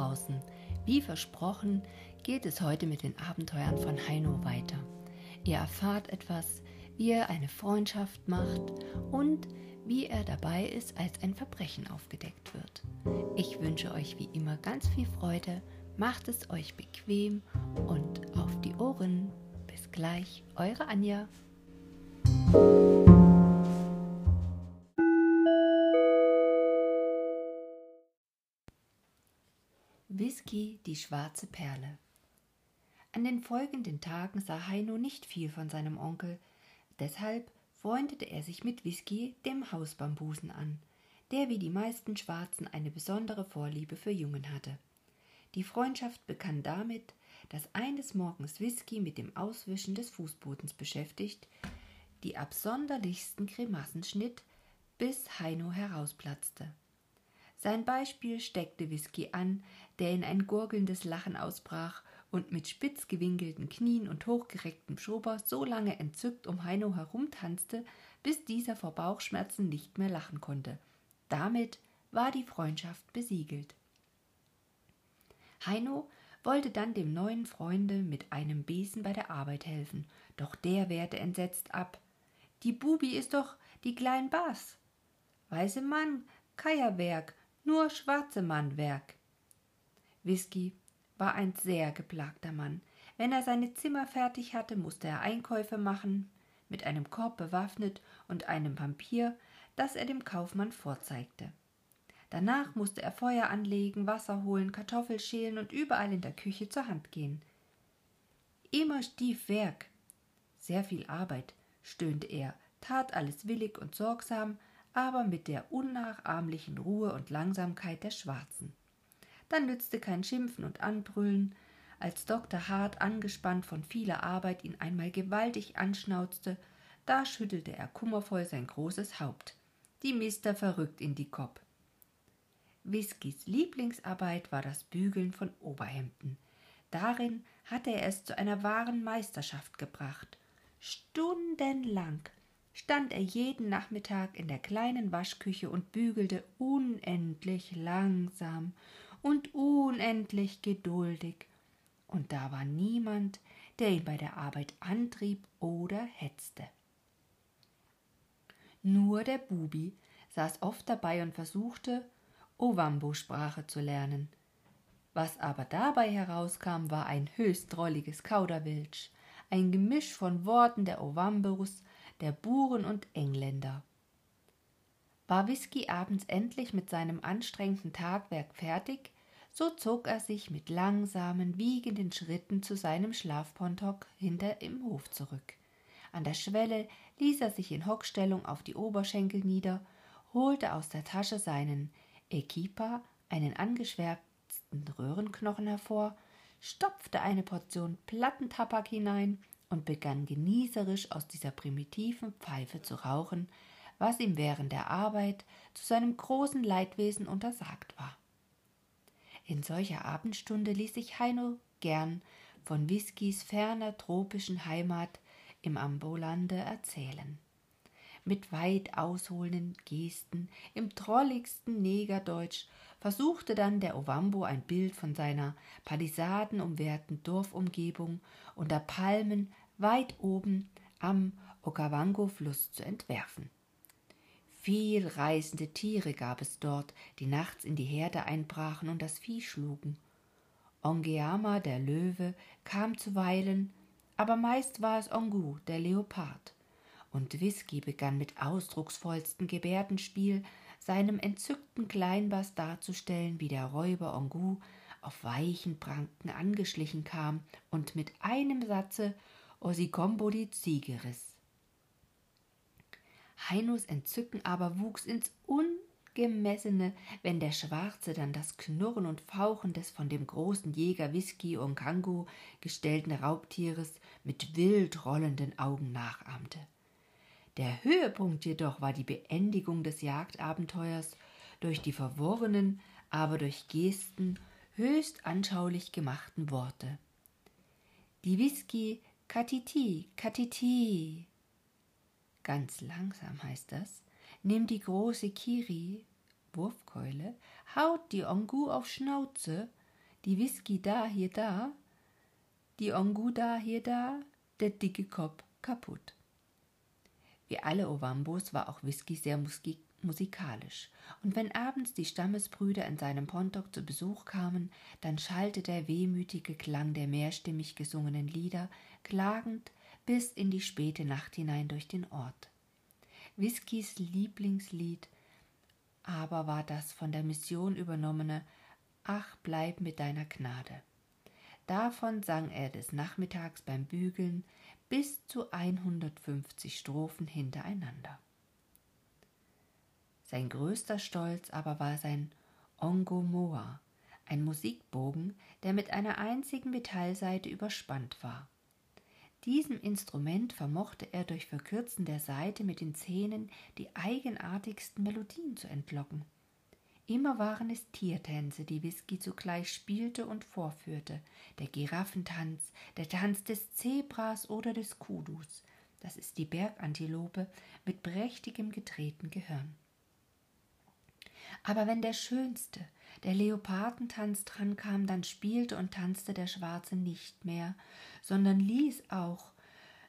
draußen. Wie versprochen geht es heute mit den Abenteuern von Heino weiter. Ihr erfahrt etwas, wie er eine Freundschaft macht und wie er dabei ist, als ein Verbrechen aufgedeckt wird. Ich wünsche euch wie immer ganz viel Freude, macht es euch bequem und auf die Ohren. Bis gleich, eure Anja. Whisky, die schwarze Perle. An den folgenden Tagen sah Heino nicht viel von seinem Onkel, deshalb freundete er sich mit Whisky, dem Hausbambusen, an, der wie die meisten Schwarzen eine besondere Vorliebe für Jungen hatte. Die Freundschaft begann damit, dass eines Morgens Whisky mit dem Auswischen des Fußbodens beschäftigt, die absonderlichsten Grimassen schnitt, bis Heino herausplatzte. Sein Beispiel steckte Whisky an, der in ein gurgelndes Lachen ausbrach und mit spitz gewinkelten Knien und hochgerecktem Schober so lange entzückt um Heino herumtanzte, bis dieser vor Bauchschmerzen nicht mehr lachen konnte. Damit war die Freundschaft besiegelt. Heino wollte dann dem neuen Freunde mit einem Besen bei der Arbeit helfen, doch der wehrte entsetzt ab. Die Bubi ist doch die klein Bas. Weiße Mann, Kaierwerk, nur schwarze Mann Werk. Whisky war ein sehr geplagter Mann. Wenn er seine Zimmer fertig hatte, musste er Einkäufe machen, mit einem Korb bewaffnet und einem Papier, das er dem Kaufmann vorzeigte. Danach musste er Feuer anlegen, Wasser holen, Kartoffel schälen und überall in der Küche zur Hand gehen. Immer stief Werk. Sehr viel Arbeit, stöhnte er, tat alles willig und sorgsam, aber mit der unnachahmlichen Ruhe und Langsamkeit der Schwarzen. Dann nützte kein Schimpfen und Anbrüllen. Als Dr. Hart, angespannt von vieler Arbeit, ihn einmal gewaltig anschnauzte, da schüttelte er kummervoll sein großes Haupt. Die Mister verrückt in die Kopp. Whiskys Lieblingsarbeit war das Bügeln von Oberhemden. Darin hatte er es zu einer wahren Meisterschaft gebracht. Stundenlang stand er jeden Nachmittag in der kleinen Waschküche und bügelte unendlich langsam und unendlich geduldig, und da war niemand, der ihn bei der Arbeit antrieb oder hetzte. Nur der Bubi saß oft dabei und versuchte, Ovambo-Sprache zu lernen. Was aber dabei herauskam, war ein höchst drolliges Kauderwelsch, ein Gemisch von Worten der Ovambos, der Buren und Engländer. War Whisky abends endlich mit seinem anstrengenden Tagwerk fertig, so zog er sich mit langsamen, wiegenden Schritten zu seinem Schlafpontok hinter im Hof zurück. An der Schwelle ließ er sich in Hockstellung auf die Oberschenkel nieder, holte aus der Tasche seinen Equipa, einen angeschwärzten Röhrenknochen hervor, stopfte eine Portion Plattentabak hinein und begann genießerisch aus dieser primitiven Pfeife zu rauchen, was ihm während der Arbeit zu seinem großen Leidwesen untersagt war. In solcher Abendstunde ließ sich Heino gern von Whiskys ferner tropischen Heimat im Ambolande erzählen mit weit ausholenden Gesten im drolligsten Negerdeutsch versuchte dann der Ovambo ein Bild von seiner palisadenumwehrten Dorfumgebung unter Palmen weit oben am Okavango-Fluss zu entwerfen. Viel reißende Tiere gab es dort, die nachts in die Herde einbrachen und das Vieh schlugen. Ongeama, der Löwe, kam zuweilen, aber meist war es Ongu, der Leopard und Whisky begann mit ausdrucksvollstem Gebärdenspiel seinem entzückten Kleinbass darzustellen, wie der Räuber Ongu auf weichen Pranken angeschlichen kam und mit einem Satze Osikombo die Ziege riss. Heinos Entzücken aber wuchs ins Ungemessene, wenn der Schwarze dann das Knurren und Fauchen des von dem großen Jäger Whisky Onkango gestellten Raubtieres mit wild rollenden Augen nachahmte. Der Höhepunkt jedoch war die Beendigung des Jagdabenteuers durch die verworrenen, aber durch Gesten höchst anschaulich gemachten Worte. Die Whisky Katiti, Katiti. Ganz langsam heißt das. Nimmt die große Kiri, Wurfkeule, haut die Ongu auf Schnauze, die Whisky da, hier da, die Ongu da, hier da, der dicke Kopf kaputt. Wie alle Ovambos war auch Whisky sehr musikalisch, und wenn abends die Stammesbrüder in seinem Pontok zu Besuch kamen, dann schallte der wehmütige Klang der mehrstimmig gesungenen Lieder klagend bis in die späte Nacht hinein durch den Ort. Whiskys Lieblingslied aber war das von der Mission übernommene Ach, bleib mit deiner Gnade. Davon sang er des Nachmittags beim Bügeln bis zu 150 Strophen hintereinander. Sein größter Stolz aber war sein Ongomoa, ein Musikbogen, der mit einer einzigen Metallseite überspannt war. Diesem Instrument vermochte er durch Verkürzen der Saite mit den Zähnen die eigenartigsten Melodien zu entlocken. Immer waren es Tiertänze, die Whisky zugleich spielte und vorführte. Der Giraffentanz, der Tanz des Zebras oder des Kudus. Das ist die Bergantilope mit prächtigem gedrehten Gehirn. Aber wenn der schönste, der Leopardentanz drankam, dann spielte und tanzte der Schwarze nicht mehr, sondern ließ auch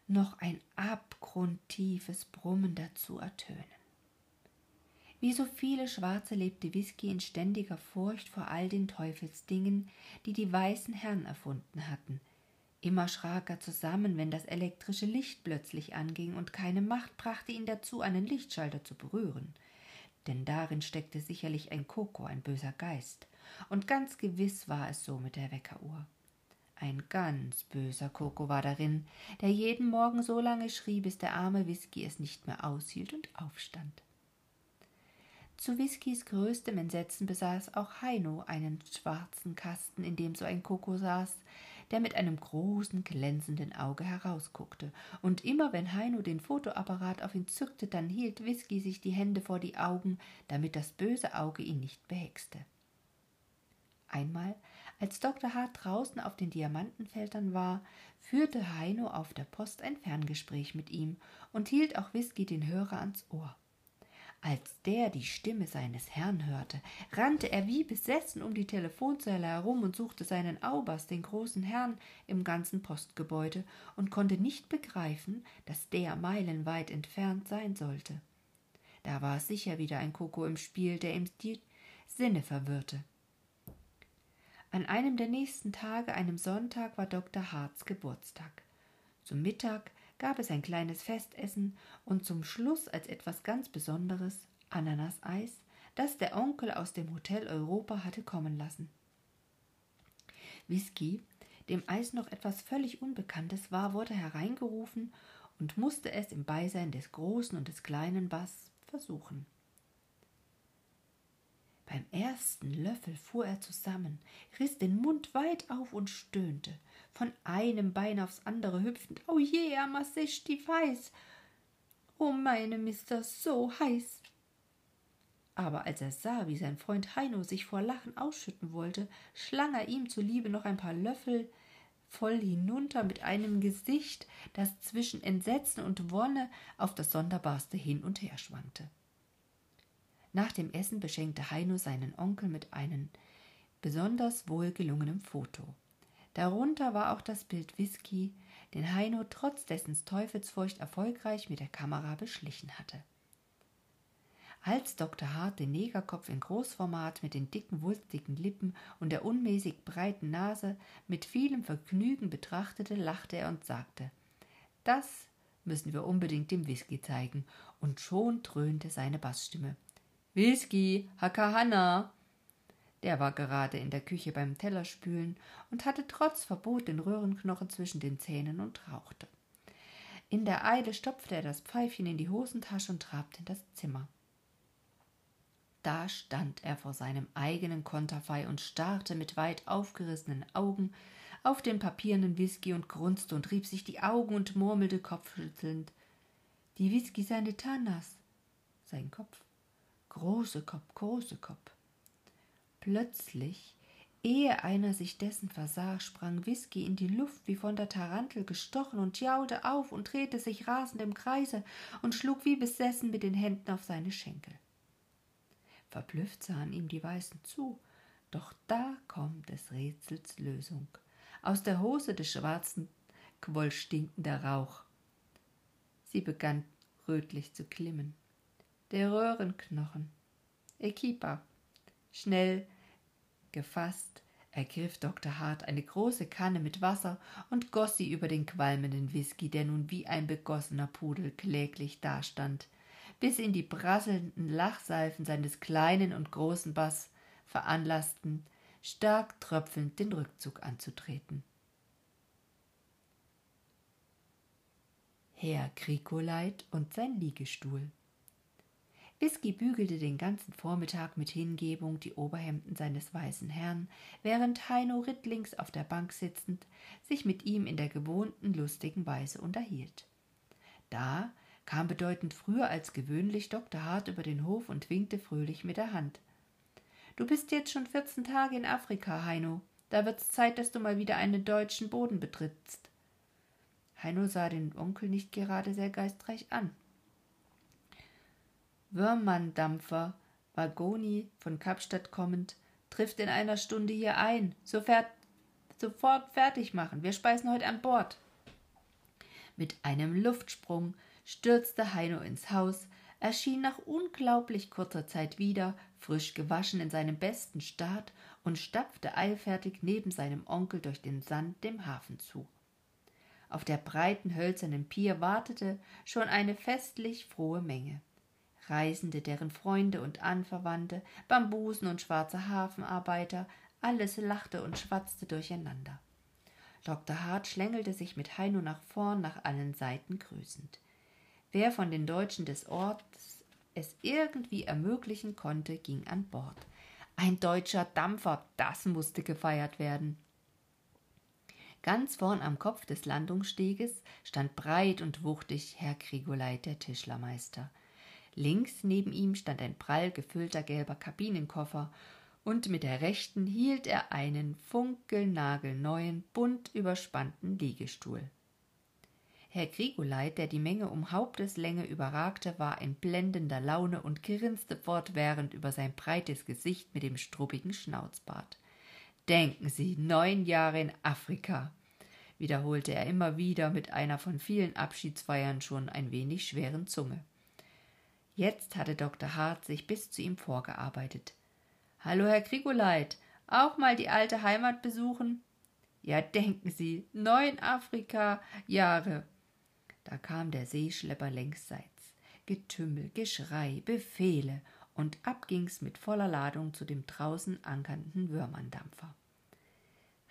noch ein abgrundtiefes Brummen dazu ertönen. Wie so viele Schwarze lebte Whisky in ständiger Furcht vor all den Teufelsdingen, die die weißen Herren erfunden hatten. Immer schrak er zusammen, wenn das elektrische Licht plötzlich anging, und keine Macht brachte ihn dazu, einen Lichtschalter zu berühren. Denn darin steckte sicherlich ein Koko, ein böser Geist. Und ganz gewiss war es so mit der Weckeruhr. Ein ganz böser Koko war darin, der jeden Morgen so lange schrie, bis der arme Whisky es nicht mehr aushielt und aufstand. Zu Whiskys größtem Entsetzen besaß auch Heino einen schwarzen Kasten, in dem so ein Koko saß, der mit einem großen, glänzenden Auge herausguckte. Und immer wenn Heino den Fotoapparat auf ihn zückte, dann hielt Whisky sich die Hände vor die Augen, damit das böse Auge ihn nicht behexte. Einmal, als Dr. Hart draußen auf den Diamantenfeldern war, führte Heino auf der Post ein Ferngespräch mit ihm und hielt auch Whisky den Hörer ans Ohr. Als der die Stimme seines Herrn hörte, rannte er wie besessen um die Telefonzelle herum und suchte seinen Aubers, den großen Herrn, im ganzen Postgebäude und konnte nicht begreifen, dass der meilenweit entfernt sein sollte. Da war sicher wieder ein Koko im Spiel, der ihm die Sinne verwirrte. An einem der nächsten Tage, einem Sonntag, war Dr. Harts Geburtstag. Zum Mittag gab es ein kleines Festessen und zum Schluss als etwas ganz Besonderes Ananaseis, das der Onkel aus dem Hotel Europa hatte kommen lassen. Whisky, dem Eis noch etwas völlig Unbekanntes war, wurde hereingerufen und musste es im Beisein des großen und des kleinen Bass versuchen. Beim ersten Löffel fuhr er zusammen, riss den Mund weit auf und stöhnte, von einem Bein aufs andere hüpfend. Oh je, amassech die Weiß. Oh meine Mister, so heiß. Aber als er sah, wie sein Freund Heino sich vor Lachen ausschütten wollte, schlang er ihm zuliebe noch ein paar Löffel voll hinunter mit einem Gesicht, das zwischen Entsetzen und Wonne auf das Sonderbarste hin und her schwankte. Nach dem Essen beschenkte Heino seinen Onkel mit einem besonders wohlgelungenen Foto. Darunter war auch das Bild Whisky, den Heino trotz dessen Teufelsfurcht erfolgreich mit der Kamera beschlichen hatte. Als Dr. Hart den Negerkopf in Großformat mit den dicken, wulstigen Lippen und der unmäßig breiten Nase mit vielem Vergnügen betrachtete, lachte er und sagte: Das müssen wir unbedingt dem Whisky zeigen. Und schon dröhnte seine Bassstimme. Whisky, Hakahanna. Der war gerade in der Küche beim Tellerspülen und hatte trotz Verbot den Röhrenknochen zwischen den Zähnen und rauchte. In der Eile stopfte er das Pfeifchen in die Hosentasche und trabte in das Zimmer. Da stand er vor seinem eigenen Konterfei und starrte mit weit aufgerissenen Augen auf den papierenden Whisky und grunzte und rieb sich die Augen und murmelte kopfschüttelnd. Die Whisky seine Tanas. Sein Kopf große Kopf, große Kopf. Plötzlich, ehe einer sich dessen versah, sprang Whisky in die Luft wie von der Tarantel gestochen und jaulte auf und drehte sich rasend im Kreise und schlug wie besessen mit den Händen auf seine Schenkel. Verblüfft sahen ihm die Weißen zu, Doch da kommt des Rätsels Lösung. Aus der Hose des Schwarzen quoll stinkender Rauch. Sie begann rötlich zu klimmen. Der Röhrenknochen. Equipa. Schnell gefasst ergriff Dr. Hart eine große Kanne mit Wasser und goss sie über den qualmenden Whisky, der nun wie ein begossener Pudel kläglich dastand, bis ihn die prasselnden Lachsalven seines kleinen und großen Bass veranlassten, stark tröpfelnd den Rückzug anzutreten. Herr Krikoleit und sein Liegestuhl. Whisky bügelte den ganzen Vormittag mit Hingebung die Oberhemden seines weißen Herrn, während Heino rittlings auf der Bank sitzend sich mit ihm in der gewohnten lustigen Weise unterhielt. Da kam bedeutend früher als gewöhnlich Dr. Hart über den Hof und winkte fröhlich mit der Hand. Du bist jetzt schon vierzehn Tage in Afrika, Heino. Da wird's Zeit, dass du mal wieder einen deutschen Boden betrittst. Heino sah den Onkel nicht gerade sehr geistreich an. Würmanndampfer, Wagoni von Kapstadt kommend, trifft in einer Stunde hier ein. Sofort, sofort fertig machen. Wir speisen heute an Bord. Mit einem Luftsprung stürzte Heino ins Haus, erschien nach unglaublich kurzer Zeit wieder, frisch gewaschen in seinem besten Staat und stapfte eilfertig neben seinem Onkel durch den Sand dem Hafen zu. Auf der breiten hölzernen Pier wartete schon eine festlich frohe Menge. Reisende, deren Freunde und Anverwandte, Bambusen und schwarze Hafenarbeiter, alles lachte und schwatzte durcheinander. Dr. Hart schlängelte sich mit Heino nach vorn nach allen Seiten grüßend. Wer von den Deutschen des Orts es irgendwie ermöglichen konnte, ging an Bord. Ein deutscher Dampfer, das musste gefeiert werden. Ganz vorn am Kopf des Landungssteges stand breit und wuchtig Herr Krigoleit, der Tischlermeister. Links neben ihm stand ein prall gefüllter gelber Kabinenkoffer, und mit der rechten hielt er einen funkelnagelneuen, bunt überspannten Liegestuhl. Herr Grigoleit, der die Menge um Haupteslänge überragte, war in blendender Laune und grinste fortwährend über sein breites Gesicht mit dem struppigen Schnauzbart. Denken Sie, neun Jahre in Afrika, wiederholte er immer wieder mit einer von vielen Abschiedsfeiern schon ein wenig schweren Zunge. Jetzt hatte Dr. Hart sich bis zu ihm vorgearbeitet. Hallo, Herr Grigoleit, auch mal die alte Heimat besuchen? Ja, denken Sie, neun Afrika-Jahre. Da kam der Seeschlepper längsseits. Getümmel, Geschrei, Befehle und ab ging's mit voller Ladung zu dem draußen ankernden Würmerndampfer.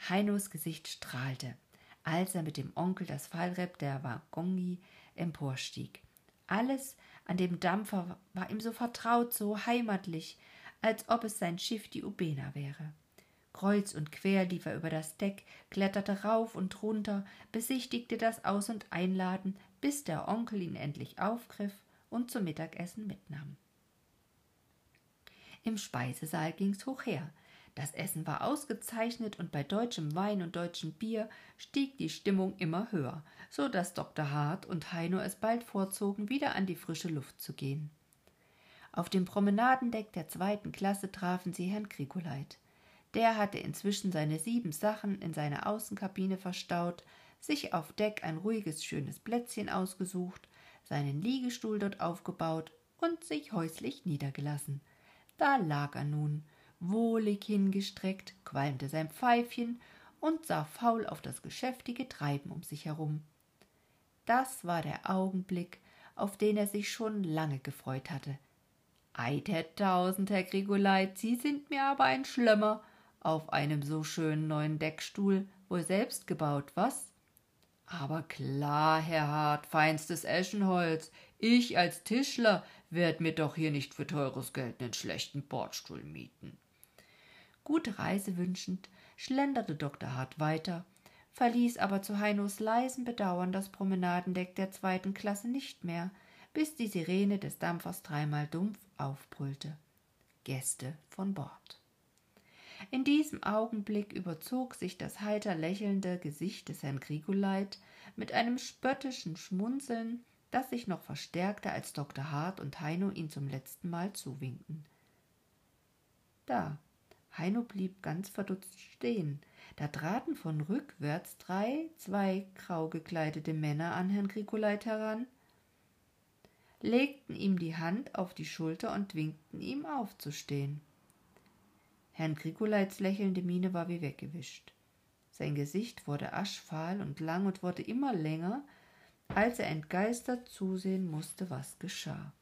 Heinos Gesicht strahlte, als er mit dem Onkel das Fallrepp der Wagongi emporstieg. Alles an dem Dampfer war ihm so vertraut, so heimatlich, als ob es sein Schiff die Ubena wäre. Kreuz und quer lief er über das Deck, kletterte rauf und runter, besichtigte das Aus- und Einladen, bis der Onkel ihn endlich aufgriff und zum Mittagessen mitnahm. Im Speisesaal ging's hoch her. Das Essen war ausgezeichnet und bei deutschem Wein und deutschem Bier stieg die Stimmung immer höher, so dass Dr. Hart und Heino es bald vorzogen, wieder an die frische Luft zu gehen. Auf dem Promenadendeck der zweiten Klasse trafen sie Herrn Krigoleit. Der hatte inzwischen seine sieben Sachen in seine Außenkabine verstaut, sich auf Deck ein ruhiges, schönes Plätzchen ausgesucht, seinen Liegestuhl dort aufgebaut und sich häuslich niedergelassen. Da lag er nun, wohlig hingestreckt, qualmte sein Pfeifchen und sah faul auf das geschäftige Treiben um sich herum. Das war der Augenblick, auf den er sich schon lange gefreut hatte. Ei der Tausend, Herr Grigoleit, Sie sind mir aber ein Schlömmer, auf einem so schönen neuen Deckstuhl, wohl selbst gebaut, was? Aber klar, Herr Hart, feinstes Eschenholz. Ich als Tischler werd mir doch hier nicht für teures Geld nen schlechten Bordstuhl mieten. Gute Reise wünschend, schlenderte Dr. Hart weiter, verließ aber zu Heinos leisem Bedauern das Promenadendeck der zweiten Klasse nicht mehr, bis die Sirene des Dampfers dreimal dumpf aufbrüllte. Gäste von Bord. In diesem Augenblick überzog sich das heiter lächelnde Gesicht des Herrn Grigoleit mit einem spöttischen Schmunzeln, das sich noch verstärkte, als Dr. Hart und Heino ihn zum letzten Mal zuwinkten. Da, Heino blieb ganz verdutzt stehen. Da traten von rückwärts drei, zwei grau gekleidete Männer an Herrn Grikoleit heran, legten ihm die Hand auf die Schulter und winkten ihm aufzustehen. Herrn Griguleits lächelnde Miene war wie weggewischt. Sein Gesicht wurde aschfahl und lang und wurde immer länger, als er entgeistert zusehen musste, was geschah.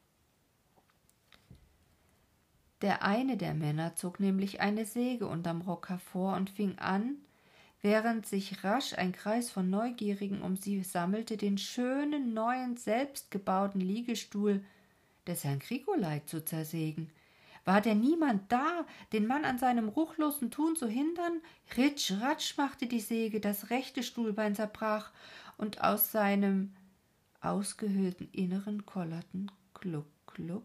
Der eine der Männer zog nämlich eine Säge unterm Rock hervor und fing an, während sich rasch ein Kreis von Neugierigen um sie sammelte, den schönen, neuen, selbstgebauten Liegestuhl des Herrn Krigoleit zu zersägen. War denn niemand da, den Mann an seinem ruchlosen Tun zu hindern? Ritsch, ratsch machte die Säge, das rechte Stuhlbein zerbrach, und aus seinem ausgehöhlten Inneren kollerten kluck, kluck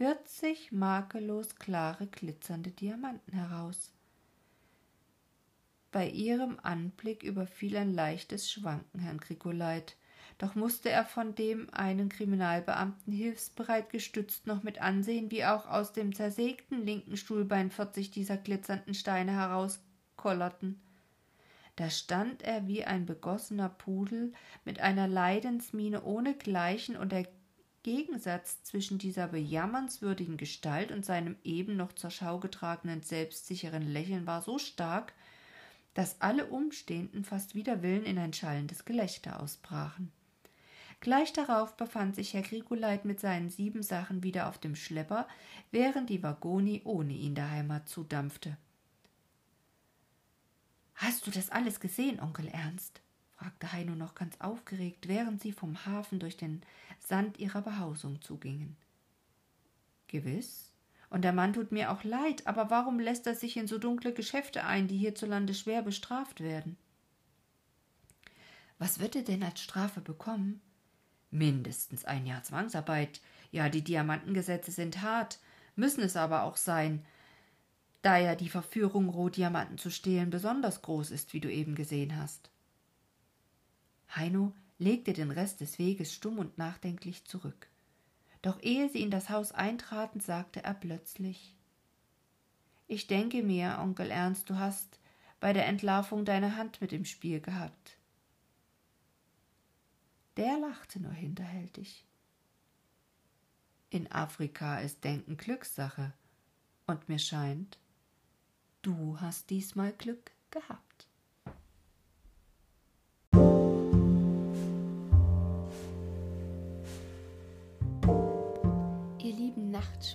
vierzig makellos klare, glitzernde Diamanten heraus. Bei ihrem Anblick überfiel ein leichtes Schwanken Herrn Grikoleit, doch musste er von dem einen Kriminalbeamten hilfsbereit gestützt noch mit ansehen, wie auch aus dem zersägten linken Stuhlbein vierzig dieser glitzernden Steine herauskollerten. Da stand er wie ein begossener Pudel mit einer Leidensmiene ohnegleichen und der Gegensatz zwischen dieser bejammernswürdigen Gestalt und seinem eben noch zur Schau getragenen selbstsicheren Lächeln war so stark, dass alle Umstehenden fast wider Willen in ein schallendes Gelächter ausbrachen. Gleich darauf befand sich Herr Grigoleit mit seinen Siebensachen wieder auf dem Schlepper, während die Wagoni ohne ihn der Heimat zudampfte. Hast du das alles gesehen, Onkel Ernst? Fragte Heino noch ganz aufgeregt, während sie vom Hafen durch den Sand ihrer Behausung zugingen. Gewiss, und der Mann tut mir auch leid, aber warum lässt er sich in so dunkle Geschäfte ein, die hierzulande schwer bestraft werden? Was wird er denn als Strafe bekommen? Mindestens ein Jahr Zwangsarbeit. Ja, die Diamantengesetze sind hart, müssen es aber auch sein, da ja die Verführung, Rohdiamanten zu stehlen, besonders groß ist, wie du eben gesehen hast. Heino legte den Rest des Weges stumm und nachdenklich zurück. Doch ehe sie in das Haus eintraten, sagte er plötzlich Ich denke mir, Onkel Ernst, du hast bei der Entlarvung deine Hand mit im Spiel gehabt. Der lachte nur hinterhältig. In Afrika ist Denken Glückssache, und mir scheint, du hast diesmal Glück gehabt.